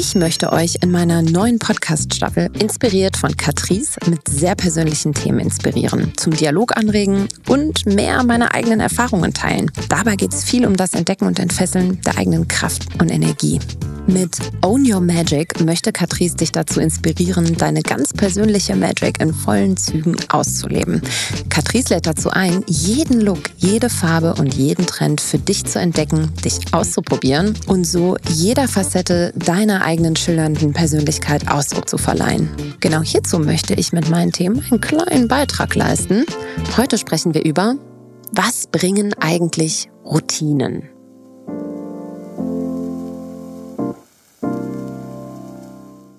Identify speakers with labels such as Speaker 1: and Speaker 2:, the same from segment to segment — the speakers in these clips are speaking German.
Speaker 1: Ich möchte euch in meiner neuen Podcast-Staffel inspiriert von Catrice mit sehr persönlichen Themen inspirieren, zum Dialog anregen und mehr meiner eigenen Erfahrungen teilen. Dabei geht es viel um das Entdecken und Entfesseln der eigenen Kraft und Energie. Mit Own Your Magic möchte Catrice dich dazu inspirieren, deine ganz persönliche Magic in vollen Zügen auszuleben. Catrice lädt dazu ein, jeden Look, jede Farbe und jeden Trend für dich zu entdecken, dich auszuprobieren und so jeder Facette deiner eigenen schillernden Persönlichkeit Ausdruck zu verleihen. Genau hierzu möchte ich mit meinen Themen einen kleinen Beitrag leisten. Heute sprechen wir über, was bringen eigentlich Routinen?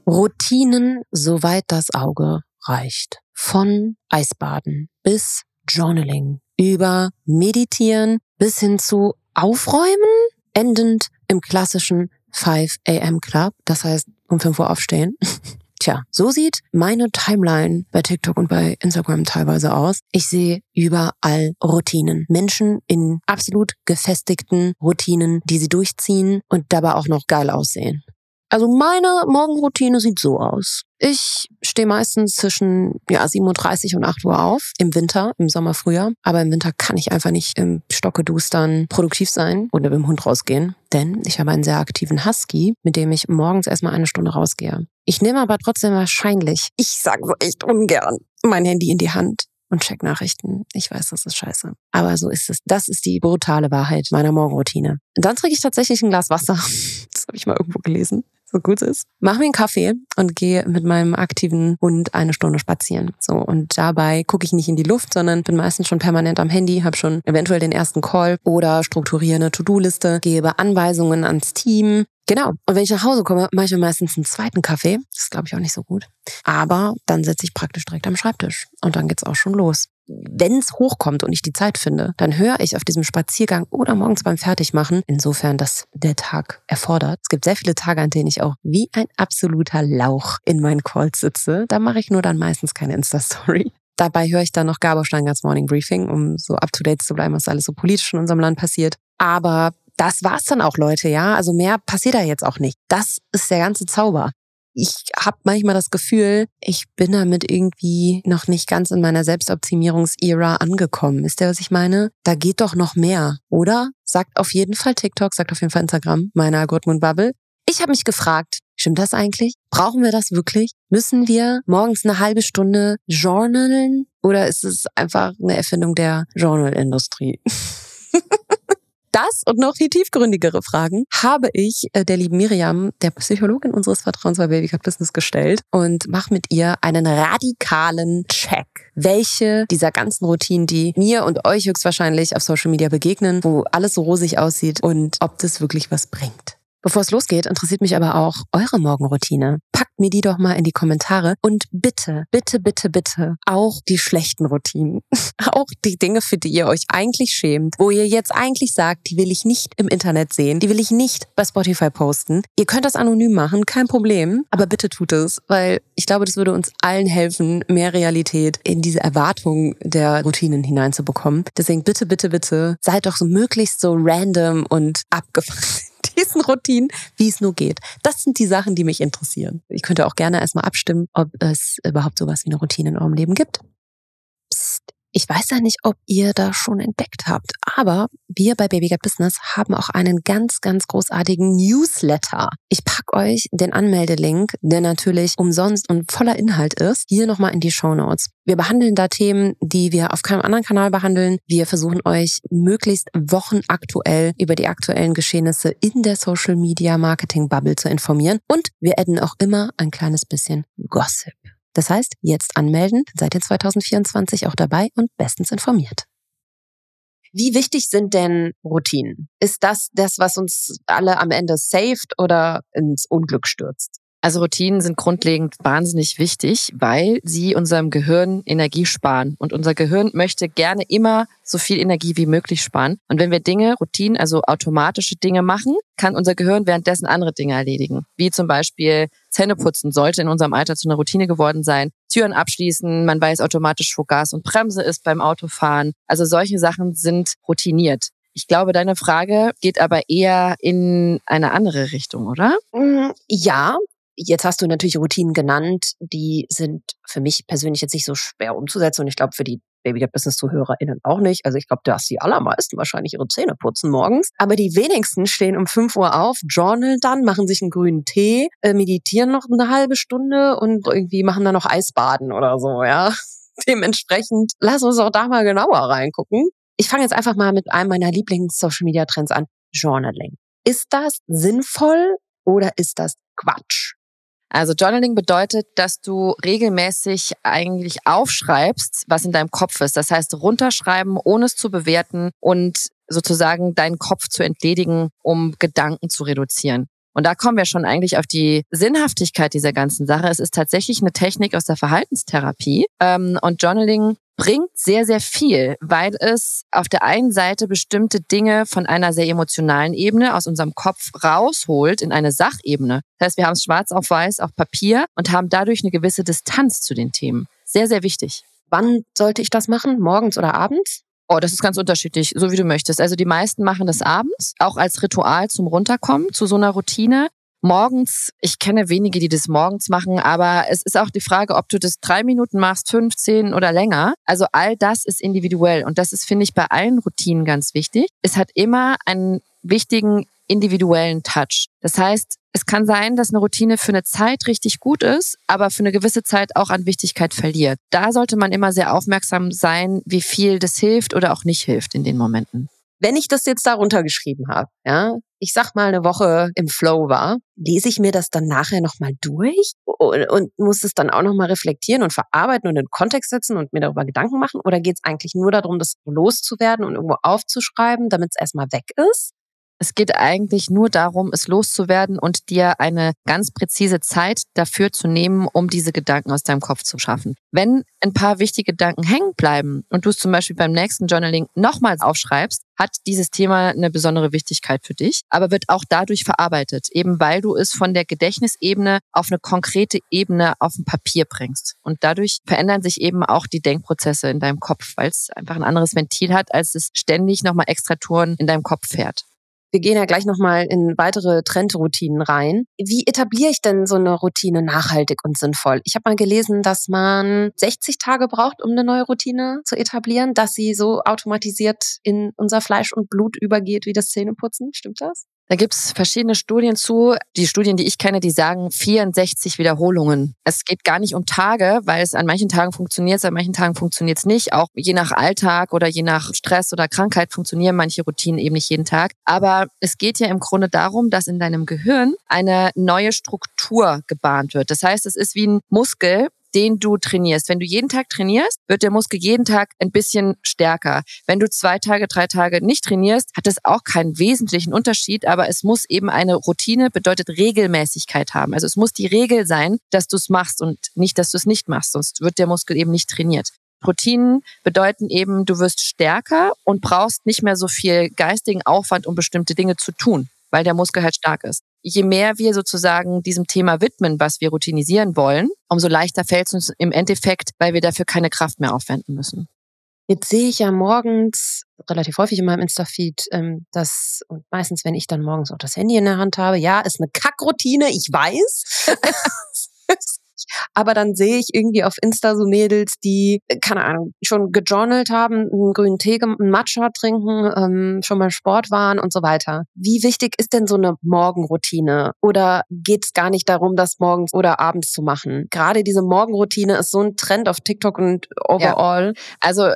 Speaker 1: Routinen, soweit das Auge reicht. Von Eisbaden bis Journaling, über Meditieren bis hin zu Aufräumen, endend im klassischen 5 a.m. Club, das heißt um 5 Uhr aufstehen. Tja, so sieht meine Timeline bei TikTok und bei Instagram teilweise aus. Ich sehe überall Routinen. Menschen in absolut gefestigten Routinen, die sie durchziehen und dabei auch noch geil aussehen. Also meine Morgenroutine sieht so aus. Ich stehe meistens zwischen ja, 7.30 und 8 Uhr auf. Im Winter, im Sommer, Frühjahr. Aber im Winter kann ich einfach nicht im Stocke-Dustern produktiv sein oder mit dem Hund rausgehen. Denn ich habe einen sehr aktiven Husky, mit dem ich morgens erstmal eine Stunde rausgehe. Ich nehme aber trotzdem wahrscheinlich, ich sage so echt ungern, mein Handy in die Hand und check Nachrichten. Ich weiß, das ist scheiße. Aber so ist es. Das ist die brutale Wahrheit meiner Morgenroutine. dann trinke ich tatsächlich ein Glas Wasser. Das habe ich mal irgendwo gelesen so gut ist, mach mir einen Kaffee und gehe mit meinem aktiven Hund eine Stunde spazieren. So und dabei gucke ich nicht in die Luft, sondern bin meistens schon permanent am Handy, habe schon eventuell den ersten Call oder strukturiere eine To-Do-Liste, gebe Anweisungen ans Team. Genau. Und wenn ich nach Hause komme, mache ich mir meistens einen zweiten Kaffee. Das ist, glaube ich, auch nicht so gut. Aber dann setze ich praktisch direkt am Schreibtisch. Und dann geht's auch schon los wenn es hochkommt und ich die Zeit finde, dann höre ich auf diesem Spaziergang oder morgens beim Fertigmachen, insofern das der Tag erfordert. Es gibt sehr viele Tage, an denen ich auch wie ein absoluter Lauch in meinen Calls sitze. Da mache ich nur dann meistens keine Insta-Story. Dabei höre ich dann noch Gabor Steingarts Morning Briefing, um so up-to-date zu bleiben, was alles so politisch in unserem Land passiert. Aber das war's dann auch, Leute, ja. Also mehr passiert da jetzt auch nicht. Das ist der ganze Zauber ich habe manchmal das Gefühl, ich bin damit irgendwie noch nicht ganz in meiner Selbstoptimierungsära angekommen. Ist der, was ich meine? Da geht doch noch mehr, oder? Sagt auf jeden Fall TikTok, sagt auf jeden Fall Instagram, meine Algorithmenbubble. Ich habe mich gefragt, stimmt das eigentlich? Brauchen wir das wirklich? Müssen wir morgens eine halbe Stunde journalen? Oder ist es einfach eine Erfindung der Journalindustrie? Das und noch viel tiefgründigere Fragen habe ich äh, der lieben Miriam, der Psychologin unseres Vertrauens bei Babycut Business gestellt und mache mit ihr einen radikalen Check. Welche dieser ganzen Routinen, die mir und euch höchstwahrscheinlich auf Social Media begegnen, wo alles so rosig aussieht und ob das wirklich was bringt. Bevor es losgeht, interessiert mich aber auch eure Morgenroutine. Packt mir die doch mal in die Kommentare und bitte, bitte, bitte, bitte auch die schlechten Routinen. auch die Dinge, für die ihr euch eigentlich schämt, wo ihr jetzt eigentlich sagt, die will ich nicht im Internet sehen, die will ich nicht bei Spotify posten. Ihr könnt das anonym machen, kein Problem, aber bitte tut es, weil ich glaube, das würde uns allen helfen, mehr Realität in diese Erwartung der Routinen hineinzubekommen. Deswegen bitte, bitte, bitte, seid doch so möglichst so random und abgefahren diesen Routinen, wie es nur geht. Das sind die Sachen, die mich interessieren. Ich könnte auch gerne erstmal abstimmen, ob es überhaupt sowas wie eine Routine in eurem Leben gibt. Ich weiß ja nicht, ob ihr das schon entdeckt habt, aber wir bei Baby Get Business haben auch einen ganz, ganz großartigen Newsletter. Ich pack euch den Anmeldelink, der natürlich umsonst und voller Inhalt ist, hier nochmal in die Show Notes. Wir behandeln da Themen, die wir auf keinem anderen Kanal behandeln. Wir versuchen euch möglichst wochenaktuell über die aktuellen Geschehnisse in der Social Media Marketing Bubble zu informieren und wir adden auch immer ein kleines bisschen Gossip. Das heißt, jetzt anmelden, seid ihr 2024 auch dabei und bestens informiert. Wie wichtig sind denn Routinen? Ist das das, was uns alle am Ende saved oder ins Unglück stürzt?
Speaker 2: Also Routinen sind grundlegend wahnsinnig wichtig, weil sie unserem Gehirn Energie sparen. Und unser Gehirn möchte gerne immer so viel Energie wie möglich sparen. Und wenn wir Dinge, Routinen, also automatische Dinge machen, kann unser Gehirn währenddessen andere Dinge erledigen. Wie zum Beispiel Zähneputzen sollte in unserem Alter zu einer Routine geworden sein. Türen abschließen, man weiß automatisch, wo Gas und Bremse ist beim Autofahren. Also solche Sachen sind routiniert. Ich glaube, deine Frage geht aber eher in eine andere Richtung, oder?
Speaker 1: Mm, ja, Jetzt hast du natürlich Routinen genannt, die sind für mich persönlich jetzt nicht so schwer umzusetzen und ich glaube für die Baby Business ZuhörerInnen auch nicht. Also ich glaube, dass die allermeisten wahrscheinlich ihre Zähne putzen morgens. Aber die wenigsten stehen um 5 Uhr auf, journal dann, machen sich einen grünen Tee, äh, meditieren noch eine halbe Stunde und irgendwie machen dann noch Eisbaden oder so, ja. Dementsprechend lass uns auch da mal genauer reingucken. Ich fange jetzt einfach mal mit einem meiner Lieblings-Social-Media-Trends an. Journaling. Ist das sinnvoll oder ist das Quatsch?
Speaker 2: Also Journaling bedeutet, dass du regelmäßig eigentlich aufschreibst, was in deinem Kopf ist. Das heißt, runterschreiben, ohne es zu bewerten und sozusagen deinen Kopf zu entledigen, um Gedanken zu reduzieren. Und da kommen wir schon eigentlich auf die Sinnhaftigkeit dieser ganzen Sache. Es ist tatsächlich eine Technik aus der Verhaltenstherapie. Ähm, und Journaling bringt sehr, sehr viel, weil es auf der einen Seite bestimmte Dinge von einer sehr emotionalen Ebene aus unserem Kopf rausholt in eine Sachebene. Das heißt, wir haben es schwarz auf weiß auf Papier und haben dadurch eine gewisse Distanz zu den Themen. Sehr, sehr wichtig.
Speaker 1: Wann sollte ich das machen? Morgens oder abends?
Speaker 2: Oh, das ist ganz unterschiedlich, so wie du möchtest. Also die meisten machen das abends, auch als Ritual zum Runterkommen, zu so einer Routine. Morgens, ich kenne wenige, die das morgens machen, aber es ist auch die Frage, ob du das drei Minuten machst, 15 oder länger. Also all das ist individuell und das ist, finde ich, bei allen Routinen ganz wichtig. Es hat immer einen wichtigen individuellen Touch. Das heißt, es kann sein, dass eine Routine für eine Zeit richtig gut ist, aber für eine gewisse Zeit auch an Wichtigkeit verliert. Da sollte man immer sehr aufmerksam sein, wie viel das hilft oder auch nicht hilft in den Momenten.
Speaker 1: Wenn ich das jetzt da runtergeschrieben habe, ja, ich sag mal eine Woche im Flow war, lese ich mir das dann nachher nochmal durch und, und, muss es dann auch nochmal reflektieren und verarbeiten und in den Kontext setzen und mir darüber Gedanken machen? Oder geht es eigentlich nur darum, das loszuwerden und irgendwo aufzuschreiben, damit es erstmal weg ist?
Speaker 2: Es geht eigentlich nur darum, es loszuwerden und dir eine ganz präzise Zeit dafür zu nehmen, um diese Gedanken aus deinem Kopf zu schaffen. Wenn ein paar wichtige Gedanken hängen bleiben und du es zum Beispiel beim nächsten Journaling nochmals aufschreibst, hat dieses Thema eine besondere Wichtigkeit für dich, aber wird auch dadurch verarbeitet, eben weil du es von der Gedächtnisebene auf eine konkrete Ebene auf ein Papier bringst. Und dadurch verändern sich eben auch die Denkprozesse in deinem Kopf, weil es einfach ein anderes Ventil hat, als es ständig nochmal extra Touren in deinem Kopf fährt.
Speaker 1: Wir gehen ja gleich nochmal in weitere Trendroutinen rein. Wie etabliere ich denn so eine Routine nachhaltig und sinnvoll? Ich habe mal gelesen, dass man 60 Tage braucht, um eine neue Routine zu etablieren, dass sie so automatisiert in unser Fleisch und Blut übergeht wie das Zähneputzen. Stimmt das?
Speaker 2: Da gibt's verschiedene Studien zu. Die Studien, die ich kenne, die sagen 64 Wiederholungen. Es geht gar nicht um Tage, weil es an manchen Tagen funktioniert, an manchen Tagen funktioniert es nicht. Auch je nach Alltag oder je nach Stress oder Krankheit funktionieren manche Routinen eben nicht jeden Tag. Aber es geht ja im Grunde darum, dass in deinem Gehirn eine neue Struktur gebahnt wird. Das heißt, es ist wie ein Muskel, den du trainierst. Wenn du jeden Tag trainierst, wird der Muskel jeden Tag ein bisschen stärker. Wenn du zwei Tage, drei Tage nicht trainierst, hat es auch keinen wesentlichen Unterschied, aber es muss eben eine Routine, bedeutet Regelmäßigkeit haben. Also es muss die Regel sein, dass du es machst und nicht, dass du es nicht machst, sonst wird der Muskel eben nicht trainiert. Routinen bedeuten eben, du wirst stärker und brauchst nicht mehr so viel geistigen Aufwand, um bestimmte Dinge zu tun, weil der Muskel halt stark ist je mehr wir sozusagen diesem Thema widmen, was wir routinisieren wollen, umso leichter fällt es uns im Endeffekt, weil wir dafür keine Kraft mehr aufwenden müssen.
Speaker 1: Jetzt sehe ich ja morgens relativ häufig in meinem Insta-Feed, ähm, dass, und meistens, wenn ich dann morgens auch das Handy in der Hand habe, ja, ist eine Kackroutine, ich weiß. Aber dann sehe ich irgendwie auf Insta so Mädels, die, äh, keine Ahnung, schon gejournalt haben, einen grünen Tee, einen Matcha trinken, ähm, schon mal Sport waren und so weiter. Wie wichtig ist denn so eine Morgenroutine? Oder geht es gar nicht darum, das morgens oder abends zu machen? Gerade diese Morgenroutine ist so ein Trend auf TikTok und overall.
Speaker 2: Ja. Also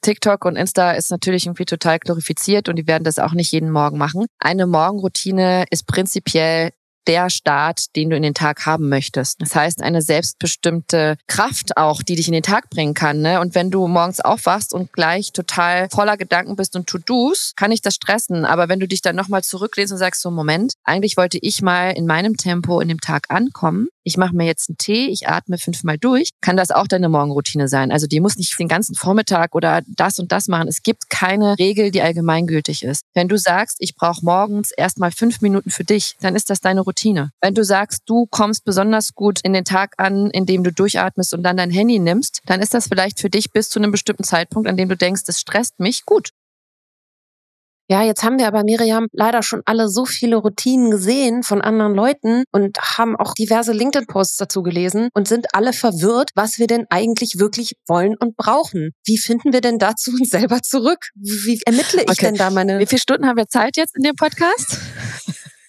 Speaker 2: TikTok und Insta ist natürlich irgendwie total glorifiziert und die werden das auch nicht jeden Morgen machen. Eine Morgenroutine ist prinzipiell der Start, den du in den Tag haben möchtest. Das heißt, eine selbstbestimmte Kraft auch, die dich in den Tag bringen kann. Ne? Und wenn du morgens aufwachst und gleich total voller Gedanken bist und To-Dos, kann ich das stressen. Aber wenn du dich dann nochmal zurücklehnst und sagst, so Moment, eigentlich wollte ich mal in meinem Tempo in dem Tag ankommen. Ich mache mir jetzt einen Tee, ich atme fünfmal durch, kann das auch deine Morgenroutine sein. Also die muss nicht den ganzen Vormittag oder das und das machen. Es gibt keine Regel, die allgemeingültig ist. Wenn du sagst, ich brauche morgens erstmal fünf Minuten für dich, dann ist das deine Routine Routine. Wenn du sagst, du kommst besonders gut in den Tag an, indem du durchatmest und dann dein Handy nimmst, dann ist das vielleicht für dich bis zu einem bestimmten Zeitpunkt, an dem du denkst, das stresst mich, gut.
Speaker 1: Ja, jetzt haben wir aber, Miriam, leider schon alle so viele Routinen gesehen von anderen Leuten und haben auch diverse LinkedIn-Posts dazu gelesen und sind alle verwirrt, was wir denn eigentlich wirklich wollen und brauchen. Wie finden wir denn dazu uns selber zurück? Wie ermittle ich okay. denn da meine...
Speaker 2: Wie viele Stunden haben wir Zeit jetzt in dem Podcast?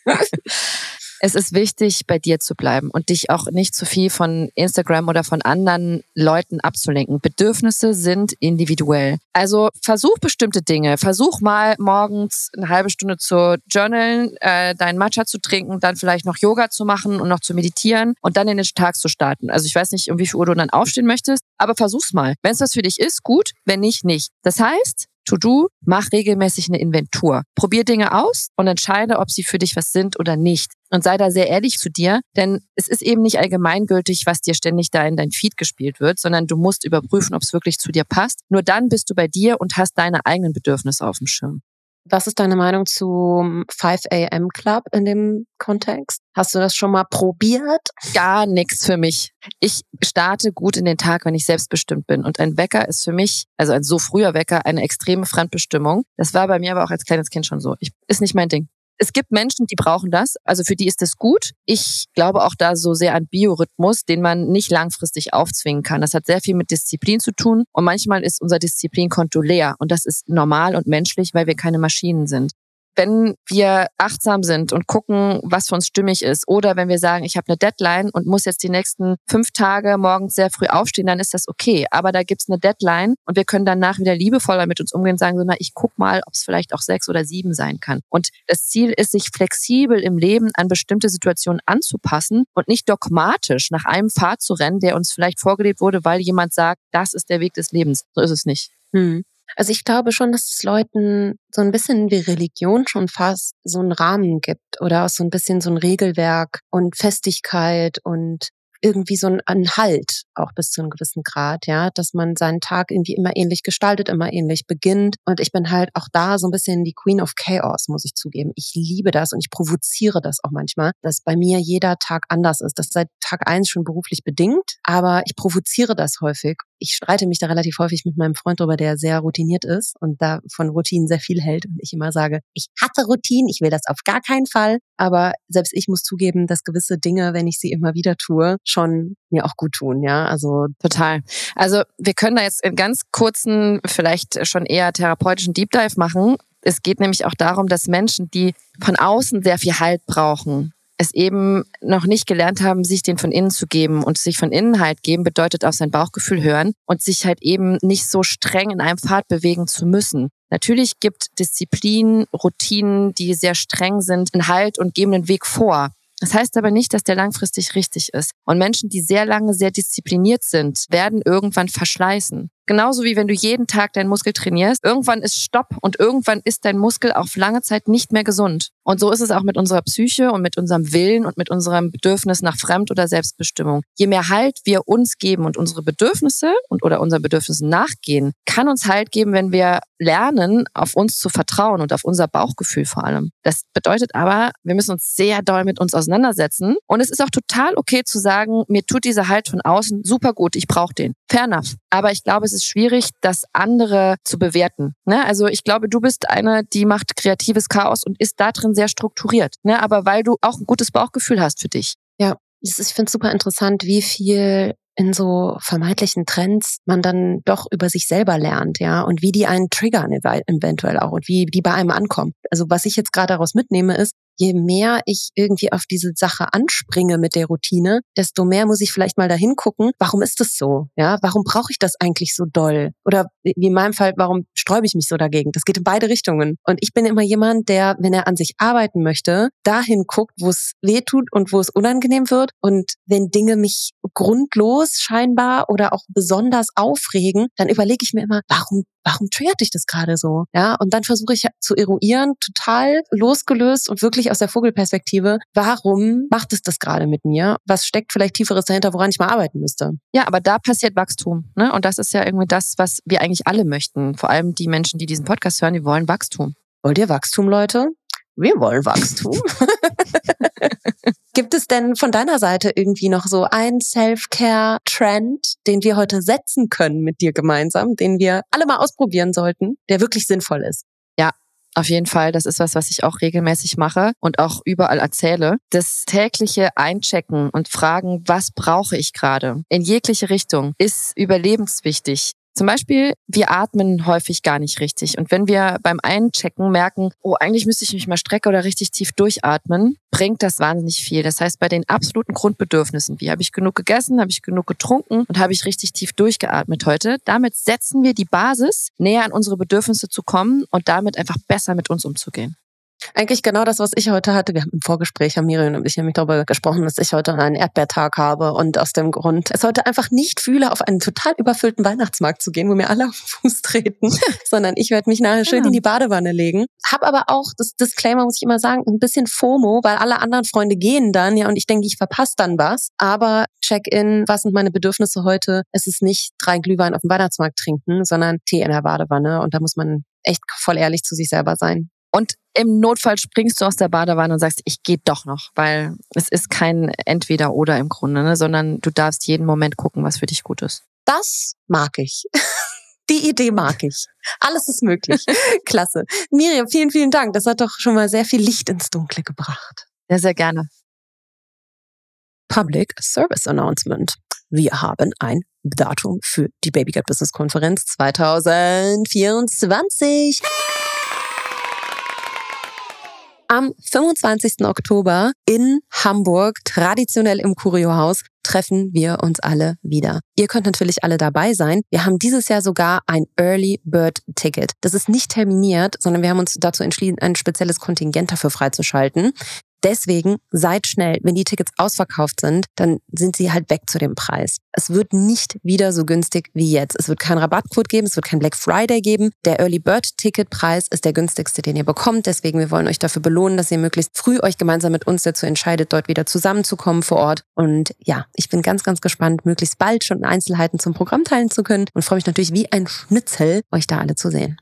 Speaker 2: Es ist wichtig, bei dir zu bleiben und dich auch nicht zu viel von Instagram oder von anderen Leuten abzulenken. Bedürfnisse sind individuell. Also versuch bestimmte Dinge. Versuch mal morgens eine halbe Stunde zu journalen, äh, deinen Matcha zu trinken, dann vielleicht noch Yoga zu machen und noch zu meditieren und dann in den Tag zu starten. Also ich weiß nicht, um wie viel Uhr du dann aufstehen möchtest, aber versuch's mal. Wenn es das für dich ist, gut. Wenn nicht, nicht. Das heißt, To-Do, mach regelmäßig eine Inventur. Probier Dinge aus und entscheide, ob sie für dich was sind oder nicht. Und sei da sehr ehrlich zu dir, denn es ist eben nicht allgemeingültig, was dir ständig da in dein Feed gespielt wird, sondern du musst überprüfen, ob es wirklich zu dir passt. Nur dann bist du bei dir und hast deine eigenen Bedürfnisse auf dem Schirm.
Speaker 1: Was ist deine Meinung zum 5 a.m. Club in dem Kontext? Hast du das schon mal probiert?
Speaker 2: Gar nichts für mich. Ich starte gut in den Tag, wenn ich selbstbestimmt bin. Und ein Wecker ist für mich, also ein so früher Wecker, eine extreme Fremdbestimmung. Das war bei mir aber auch als kleines Kind schon so. Ich, ist nicht mein Ding. Es gibt Menschen, die brauchen das, also für die ist das gut. Ich glaube auch da so sehr an Biorhythmus, den man nicht langfristig aufzwingen kann. Das hat sehr viel mit Disziplin zu tun und manchmal ist unser Disziplinkonto leer und das ist normal und menschlich, weil wir keine Maschinen sind wenn wir achtsam sind und gucken, was für uns stimmig ist, oder wenn wir sagen, ich habe eine Deadline und muss jetzt die nächsten fünf Tage morgens sehr früh aufstehen, dann ist das okay. Aber da gibt's eine Deadline und wir können danach wieder liebevoller mit uns umgehen und sagen, so, na, ich guck mal, ob es vielleicht auch sechs oder sieben sein kann. Und das Ziel ist, sich flexibel im Leben an bestimmte Situationen anzupassen und nicht dogmatisch nach einem Pfad zu rennen, der uns vielleicht vorgelebt wurde, weil jemand sagt, das ist der Weg des Lebens. So ist es nicht.
Speaker 1: Hm. Also ich glaube schon, dass es Leuten so ein bisschen wie Religion schon fast so einen Rahmen gibt oder auch so ein bisschen so ein Regelwerk und Festigkeit und irgendwie so ein Halt, auch bis zu einem gewissen Grad, ja, dass man seinen Tag irgendwie immer ähnlich gestaltet, immer ähnlich beginnt. Und ich bin halt auch da so ein bisschen die Queen of Chaos, muss ich zugeben. Ich liebe das und ich provoziere das auch manchmal, dass bei mir jeder Tag anders ist. Das ist seit Tag eins schon beruflich bedingt, aber ich provoziere das häufig. Ich streite mich da relativ häufig mit meinem Freund drüber, der sehr routiniert ist und da von Routinen sehr viel hält. Und ich immer sage, ich hatte Routinen, ich will das auf gar keinen Fall. Aber selbst ich muss zugeben, dass gewisse Dinge, wenn ich sie immer wieder tue, schon mir auch gut tun, ja.
Speaker 2: Also total. Also wir können da jetzt in ganz kurzen, vielleicht schon eher therapeutischen Deep Dive machen. Es geht nämlich auch darum, dass Menschen, die von außen sehr viel Halt brauchen, es eben noch nicht gelernt haben, sich den von innen zu geben. Und sich von innen halt geben bedeutet auf sein Bauchgefühl hören und sich halt eben nicht so streng in einem Pfad bewegen zu müssen. Natürlich gibt Disziplin, Routinen, die sehr streng sind, einen Halt und geben den Weg vor. Das heißt aber nicht, dass der langfristig richtig ist. Und Menschen, die sehr lange sehr diszipliniert sind, werden irgendwann verschleißen. Genauso wie wenn du jeden Tag deinen Muskel trainierst. Irgendwann ist Stopp und irgendwann ist dein Muskel auf lange Zeit nicht mehr gesund. Und so ist es auch mit unserer Psyche und mit unserem Willen und mit unserem Bedürfnis nach Fremd- oder Selbstbestimmung. Je mehr Halt wir uns geben und unsere Bedürfnisse und oder unseren Bedürfnissen nachgehen, kann uns Halt geben, wenn wir lernen, auf uns zu vertrauen und auf unser Bauchgefühl vor allem. Das bedeutet aber, wir müssen uns sehr doll mit uns auseinandersetzen. Und es ist auch total okay zu sagen, mir tut dieser Halt von außen super gut, ich brauche den. Fair enough. Aber ich glaube, es ist schwierig, das andere zu bewerten. Ne? Also ich glaube, du bist eine, die macht kreatives Chaos und ist da drin sehr strukturiert. Ne? Aber weil du auch ein gutes Bauchgefühl hast für dich.
Speaker 1: Ja, ich finde es super interessant, wie viel in so vermeintlichen Trends man dann doch über sich selber lernt, ja, und wie die einen triggern eventuell auch und wie die bei einem ankommen. Also was ich jetzt gerade daraus mitnehme, ist, je mehr ich irgendwie auf diese Sache anspringe mit der Routine, desto mehr muss ich vielleicht mal dahin gucken, warum ist das so? Ja, warum brauche ich das eigentlich so doll? Oder wie in meinem Fall, warum sträube ich mich so dagegen? Das geht in beide Richtungen. Und ich bin immer jemand, der, wenn er an sich arbeiten möchte, dahin guckt, wo es weh tut und wo es unangenehm wird. Und wenn Dinge mich grundlos scheinbar oder auch besonders aufregen, dann überlege ich mir immer, warum warum triggert dich das gerade so? Ja, und dann versuche ich zu eruieren, total losgelöst und wirklich aus der Vogelperspektive, warum macht es das gerade mit mir? Was steckt vielleicht tieferes dahinter, woran ich mal arbeiten müsste?
Speaker 2: Ja, aber da passiert Wachstum, ne? Und das ist ja irgendwie das, was wir eigentlich alle möchten. Vor allem die Menschen, die diesen Podcast hören, die wollen Wachstum.
Speaker 1: Wollt ihr Wachstum, Leute? Wir wollen Wachstum. Gibt es denn von deiner Seite irgendwie noch so einen Self-Care-Trend, den wir heute setzen können mit dir gemeinsam, den wir alle mal ausprobieren sollten, der wirklich sinnvoll ist?
Speaker 2: Ja, Auf jeden Fall, das ist was, was ich auch regelmäßig mache und auch überall erzähle. Das tägliche Einchecken und fragen, was brauche ich gerade in jegliche Richtung, ist überlebenswichtig. Zum Beispiel, wir atmen häufig gar nicht richtig. Und wenn wir beim Einchecken merken, oh, eigentlich müsste ich mich mal strecken oder richtig tief durchatmen, bringt das wahnsinnig viel. Das heißt, bei den absoluten Grundbedürfnissen, wie habe ich genug gegessen, habe ich genug getrunken und habe ich richtig tief durchgeatmet heute, damit setzen wir die Basis, näher an unsere Bedürfnisse zu kommen und damit einfach besser mit uns umzugehen.
Speaker 1: Eigentlich genau das, was ich heute hatte. Wir haben im Vorgespräch, haben Miriam und ich nämlich darüber gesprochen, dass ich heute einen Erdbeertag habe und aus dem Grund es heute einfach nicht fühle, auf einen total überfüllten Weihnachtsmarkt zu gehen, wo mir alle auf den Fuß treten, sondern ich werde mich nachher schön ja. in die Badewanne legen. Hab aber auch, das Disclaimer muss ich immer sagen, ein bisschen FOMO, weil alle anderen Freunde gehen dann, ja, und ich denke, ich verpasse dann was. Aber Check-in, was sind meine Bedürfnisse heute? Es ist nicht drei Glühwein auf dem Weihnachtsmarkt trinken, sondern Tee in der Badewanne. Und da muss man echt voll ehrlich zu sich selber sein.
Speaker 2: Und im Notfall springst du aus der Badewanne und sagst, ich gehe doch noch, weil es ist kein Entweder-Oder im Grunde, ne? sondern du darfst jeden Moment gucken, was für dich gut ist.
Speaker 1: Das mag ich. Die Idee mag ich. Alles ist möglich. Klasse. Miriam, vielen, vielen Dank. Das hat doch schon mal sehr viel Licht ins Dunkle gebracht.
Speaker 2: Ja, sehr gerne.
Speaker 1: Public Service Announcement. Wir haben ein Datum für die Babygut Business Konferenz 2024. Am 25. Oktober in Hamburg, traditionell im Kuriohaus, treffen wir uns alle wieder. Ihr könnt natürlich alle dabei sein. Wir haben dieses Jahr sogar ein Early Bird Ticket. Das ist nicht terminiert, sondern wir haben uns dazu entschieden, ein spezielles Kontingent dafür freizuschalten. Deswegen seid schnell. Wenn die Tickets ausverkauft sind, dann sind sie halt weg zu dem Preis. Es wird nicht wieder so günstig wie jetzt. Es wird keinen Rabattcode geben, es wird kein Black Friday geben. Der Early Bird Ticketpreis ist der günstigste, den ihr bekommt. Deswegen, wir wollen euch dafür belohnen, dass ihr möglichst früh euch gemeinsam mit uns dazu entscheidet, dort wieder zusammenzukommen vor Ort. Und ja, ich bin ganz, ganz gespannt, möglichst bald schon Einzelheiten zum Programm teilen zu können und freue mich natürlich wie ein Schnitzel, euch da alle zu sehen.